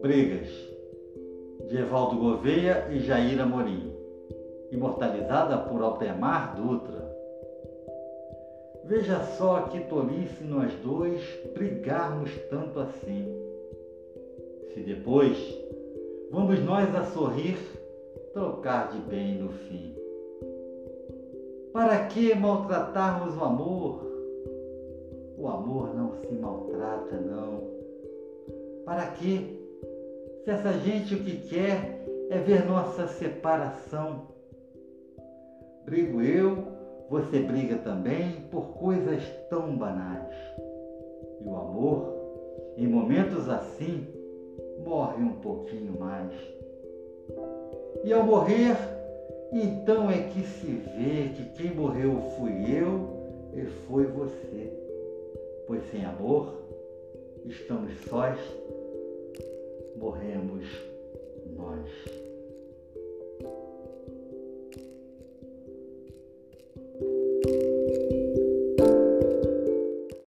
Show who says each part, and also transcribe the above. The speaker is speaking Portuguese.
Speaker 1: Brigas, de Evaldo Gouveia e Jair Amorim, imortalizada por Altemar Dutra. Veja só que tolice nós dois brigarmos tanto assim. Se depois vamos nós a sorrir, trocar de bem no fim. Para que maltratarmos o amor? O amor não se maltrata, não. Para que? Se essa gente o que quer é ver nossa separação. Brigo eu, você briga também por coisas tão banais. E o amor, em momentos assim, morre um pouquinho mais. E ao morrer, então é que se vê morreu fui eu e foi você. Pois sem amor, estamos sós morremos